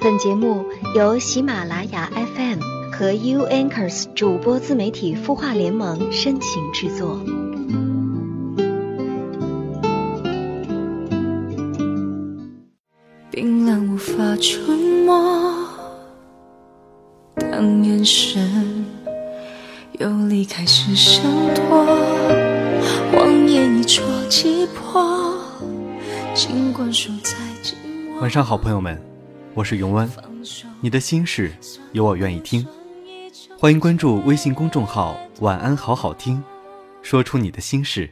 本节目由喜马拉雅 FM 和 U Anchors 主播自媒体孵化联盟深情制作。冰冷无法触摸，当眼神又离开时闪躲，谎言一戳即破，尽管输在寂寞。晚上好，朋友们，我是永湾，你的心事有我愿意听，欢迎关注微信公众号“晚安好好听”，说出你的心事，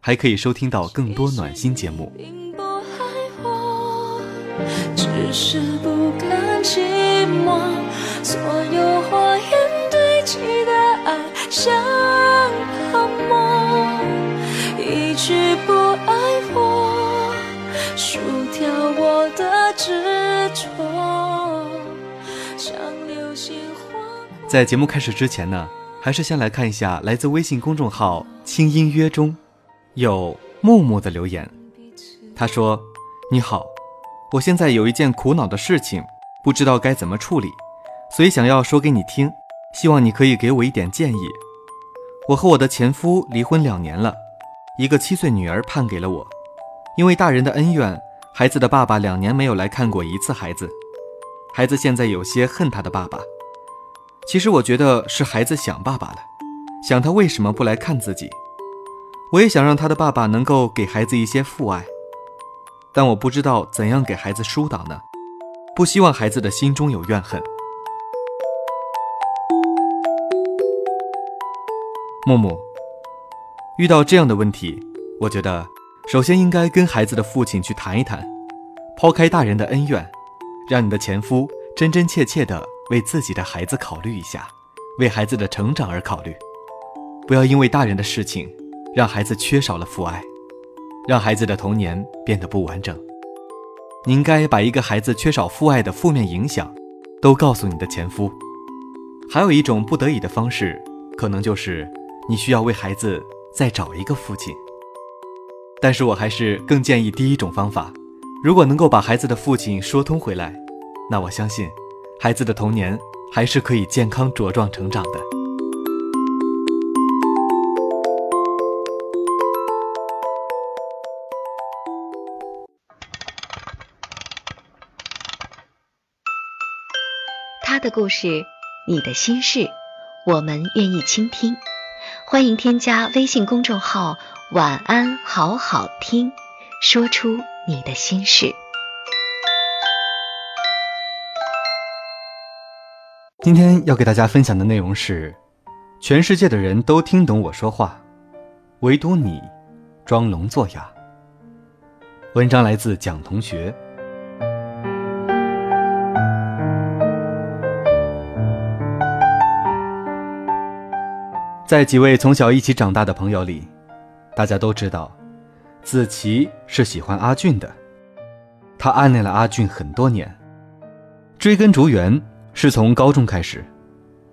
还可以收听到更多暖心节目。只是不甘寂寞。所有花在节目开始之前呢，还是先来看一下来自微信公众号“轻音约”中有木木的留言。他说：“你好，我现在有一件苦恼的事情，不知道该怎么处理，所以想要说给你听，希望你可以给我一点建议。我和我的前夫离婚两年了，一个七岁女儿判给了我，因为大人的恩怨，孩子的爸爸两年没有来看过一次孩子，孩子现在有些恨他的爸爸。其实我觉得是孩子想爸爸了，想他为什么不来看自己。我也想让他的爸爸能够给孩子一些父爱，但我不知道怎样给孩子疏导呢？不希望孩子的心中有怨恨。木木，遇到这样的问题，我觉得首先应该跟孩子的父亲去谈一谈，抛开大人的恩怨，让你的前夫真真切切的为自己的孩子考虑一下，为孩子的成长而考虑，不要因为大人的事情，让孩子缺少了父爱，让孩子的童年变得不完整。你应该把一个孩子缺少父爱的负面影响，都告诉你的前夫。还有一种不得已的方式，可能就是你需要为孩子再找一个父亲。但是我还是更建议第一种方法，如果能够把孩子的父亲说通回来，那我相信，孩子的童年还是可以健康茁壮成长的。他的故事，你的心事，我们愿意倾听。欢迎添加微信公众号“晚安好好听”，说出你的心事。今天要给大家分享的内容是：全世界的人都听懂我说话，唯独你装聋作哑。文章来自蒋同学。在几位从小一起长大的朋友里，大家都知道，子琪是喜欢阿俊的。他暗恋了阿俊很多年，追根逐源是从高中开始。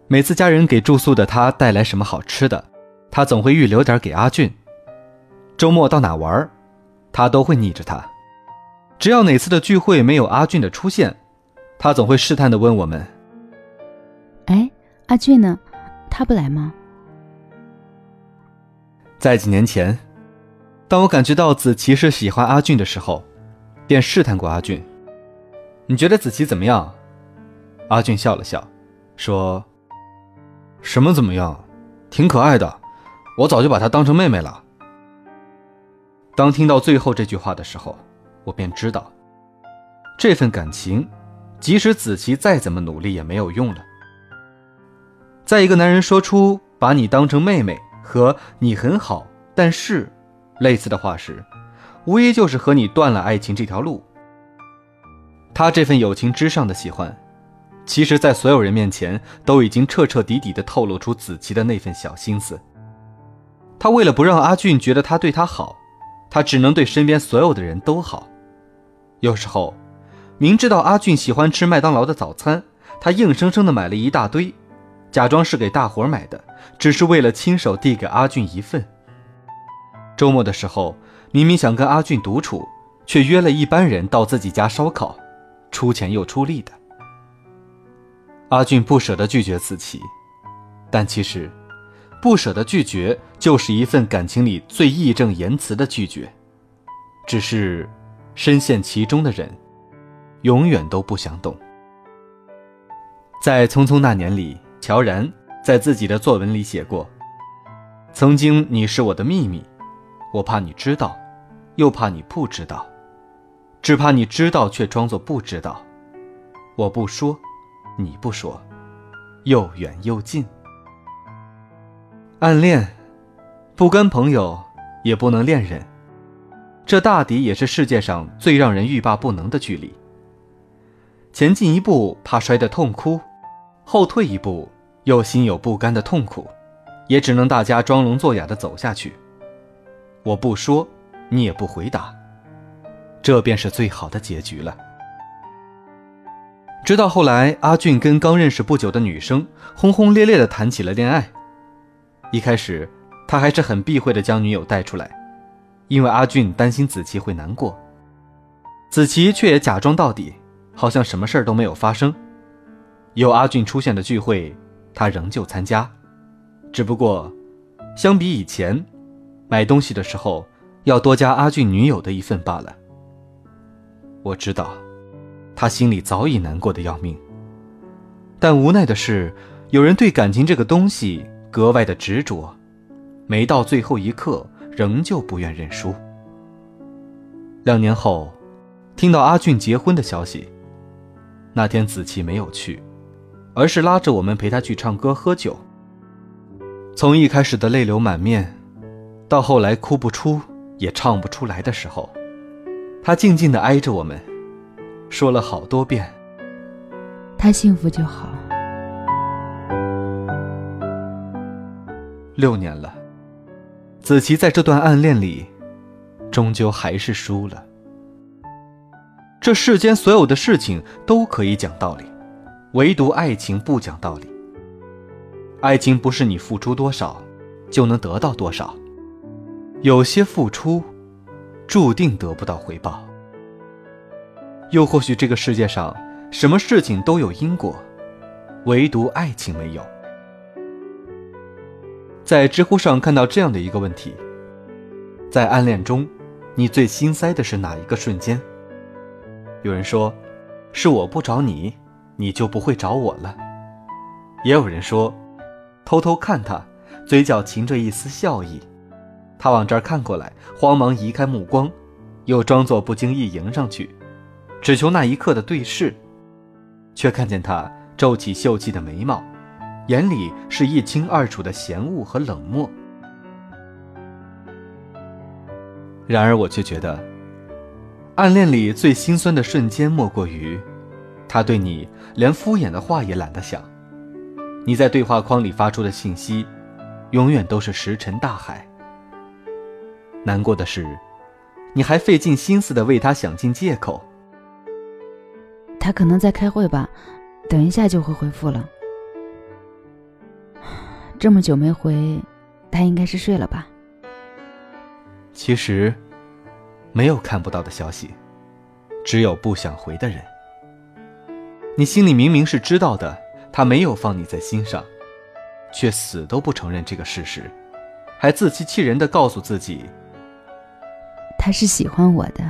每次家人给住宿的他带来什么好吃的，他总会预留点给阿俊。周末到哪玩，他都会腻着他。只要哪次的聚会没有阿俊的出现，他总会试探的问我们。哎，阿俊呢？他不来吗？在几年前，当我感觉到子琪是喜欢阿俊的时候，便试探过阿俊：“你觉得子琪怎么样？”阿俊笑了笑，说：“什么怎么样？挺可爱的，我早就把她当成妹妹了。”当听到最后这句话的时候，我便知道，这份感情，即使子琪再怎么努力也没有用了。在一个男人说出把你当成妹妹。和你很好，但是类似的话时，无疑就是和你断了爱情这条路。他这份友情之上的喜欢，其实，在所有人面前都已经彻彻底底的透露出子琪的那份小心思。他为了不让阿俊觉得他对他好，他只能对身边所有的人都好。有时候，明知道阿俊喜欢吃麦当劳的早餐，他硬生生的买了一大堆。假装是给大伙买的，只是为了亲手递给阿俊一份。周末的时候，明明想跟阿俊独处，却约了一班人到自己家烧烤，出钱又出力的。阿俊不舍得拒绝子琪，但其实，不舍得拒绝就是一份感情里最义正言辞的拒绝。只是，深陷其中的人，永远都不想懂。在《匆匆那年》里，乔然在自己的作文里写过：“曾经你是我的秘密，我怕你知道，又怕你不知道，只怕你知道却装作不知道。我不说。”你不说，又远又近。暗恋，不跟朋友，也不能恋人。这大抵也是世界上最让人欲罢不能的距离。前进一步怕摔得痛哭，后退一步又心有不甘的痛苦，也只能大家装聋作哑的走下去。我不说，你也不回答，这便是最好的结局了。直到后来，阿俊跟刚认识不久的女生轰轰烈烈地谈起了恋爱。一开始，他还是很避讳地将女友带出来，因为阿俊担心子琪会难过。子琪却也假装到底，好像什么事儿都没有发生。有阿俊出现的聚会，他仍旧参加，只不过，相比以前，买东西的时候要多加阿俊女友的一份罢了。我知道。他心里早已难过的要命，但无奈的是，有人对感情这个东西格外的执着，没到最后一刻，仍旧不愿认输。两年后，听到阿俊结婚的消息，那天子琪没有去，而是拉着我们陪他去唱歌喝酒。从一开始的泪流满面，到后来哭不出也唱不出来的时候，他静静的挨着我们。说了好多遍，他幸福就好。六年了，子琪在这段暗恋里，终究还是输了。这世间所有的事情都可以讲道理，唯独爱情不讲道理。爱情不是你付出多少就能得到多少，有些付出，注定得不到回报。又或许这个世界上什么事情都有因果，唯独爱情没有。在知乎上看到这样的一个问题：在暗恋中，你最心塞的是哪一个瞬间？有人说，是我不找你，你就不会找我了。也有人说，偷偷看他，嘴角噙着一丝笑意，他往这儿看过来，慌忙移开目光，又装作不经意迎上去。只求那一刻的对视，却看见他皱起秀气的眉毛，眼里是一清二楚的嫌恶和冷漠。然而我却觉得，暗恋里最心酸的瞬间，莫过于他对你连敷衍的话也懒得想，你在对话框里发出的信息，永远都是石沉大海。难过的是，你还费尽心思的为他想尽借口。他可能在开会吧，等一下就会回复了。这么久没回，他应该是睡了吧？其实，没有看不到的消息，只有不想回的人。你心里明明是知道的，他没有放你在心上，却死都不承认这个事实，还自欺欺人的告诉自己，他是喜欢我的。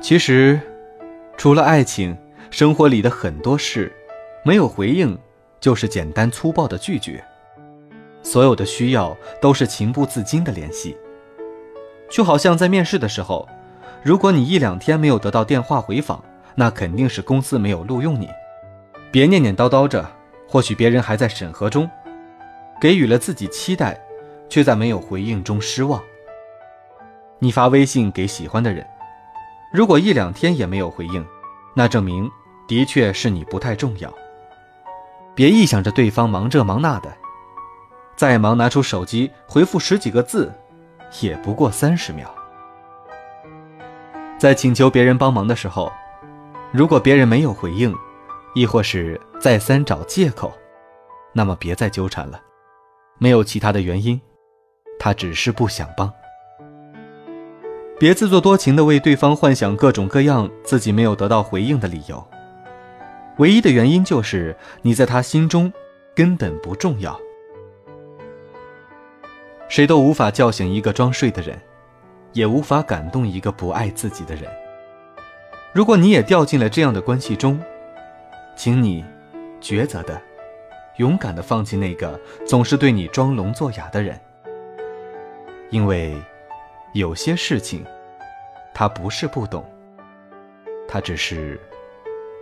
其实。除了爱情，生活里的很多事，没有回应，就是简单粗暴的拒绝。所有的需要都是情不自禁的联系。就好像在面试的时候，如果你一两天没有得到电话回访，那肯定是公司没有录用你。别念念叨叨着，或许别人还在审核中，给予了自己期待，却在没有回应中失望。你发微信给喜欢的人。如果一两天也没有回应，那证明的确是你不太重要。别臆想着对方忙这忙那的，再忙拿出手机回复十几个字，也不过三十秒。在请求别人帮忙的时候，如果别人没有回应，亦或是再三找借口，那么别再纠缠了，没有其他的原因，他只是不想帮。别自作多情的为对方幻想各种各样自己没有得到回应的理由。唯一的原因就是你在他心中根本不重要。谁都无法叫醒一个装睡的人，也无法感动一个不爱自己的人。如果你也掉进了这样的关系中，请你抉择的、勇敢的放弃那个总是对你装聋作哑的人，因为有些事情，他不是不懂，他只是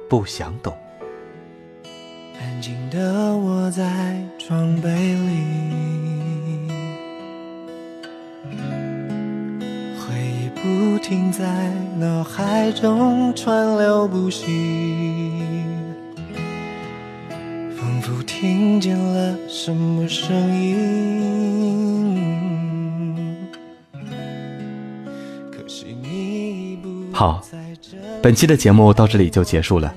不想懂。安静的窝在床被里，回忆不停在脑海中川流不息，仿佛听见了什么声音。好本期的节目到这里就结束了。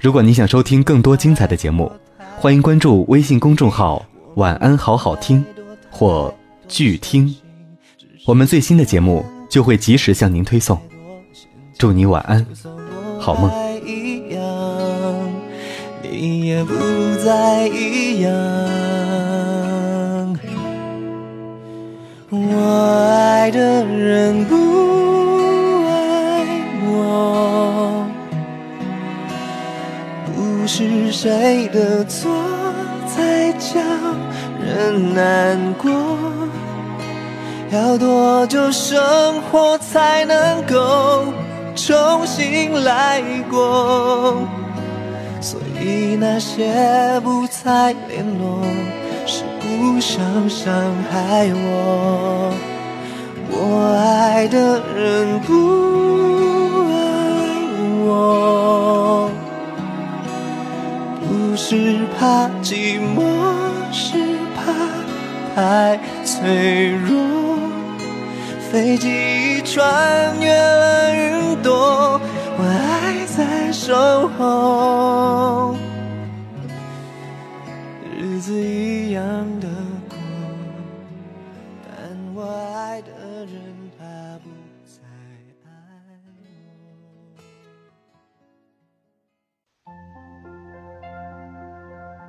如果你想收听更多精彩的节目，欢迎关注微信公众号“晚安好好听”或“剧听”，我们最新的节目就会及时向您推送。祝你晚安，好梦。你也不再一样。我爱的人不是谁的错才叫人难过。要多久生活才能够重新来过？所以那些不再联络，是不想伤害我。我爱的人不是怕寂寞，是怕太脆弱。飞机穿越了云朵，我还在守候。